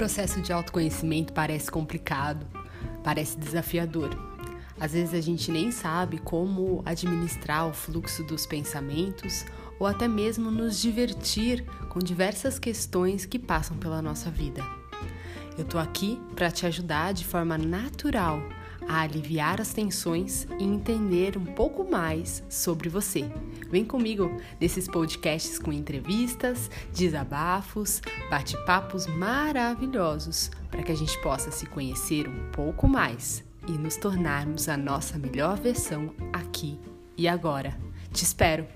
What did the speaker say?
processo de autoconhecimento parece complicado, parece desafiador. Às vezes a gente nem sabe como administrar o fluxo dos pensamentos ou até mesmo nos divertir com diversas questões que passam pela nossa vida. Eu tô aqui para te ajudar de forma natural a aliviar as tensões e entender um pouco mais sobre você. Vem comigo nesses podcasts com entrevistas, desabafos, bate-papos maravilhosos para que a gente possa se conhecer um pouco mais e nos tornarmos a nossa melhor versão aqui e agora. Te espero!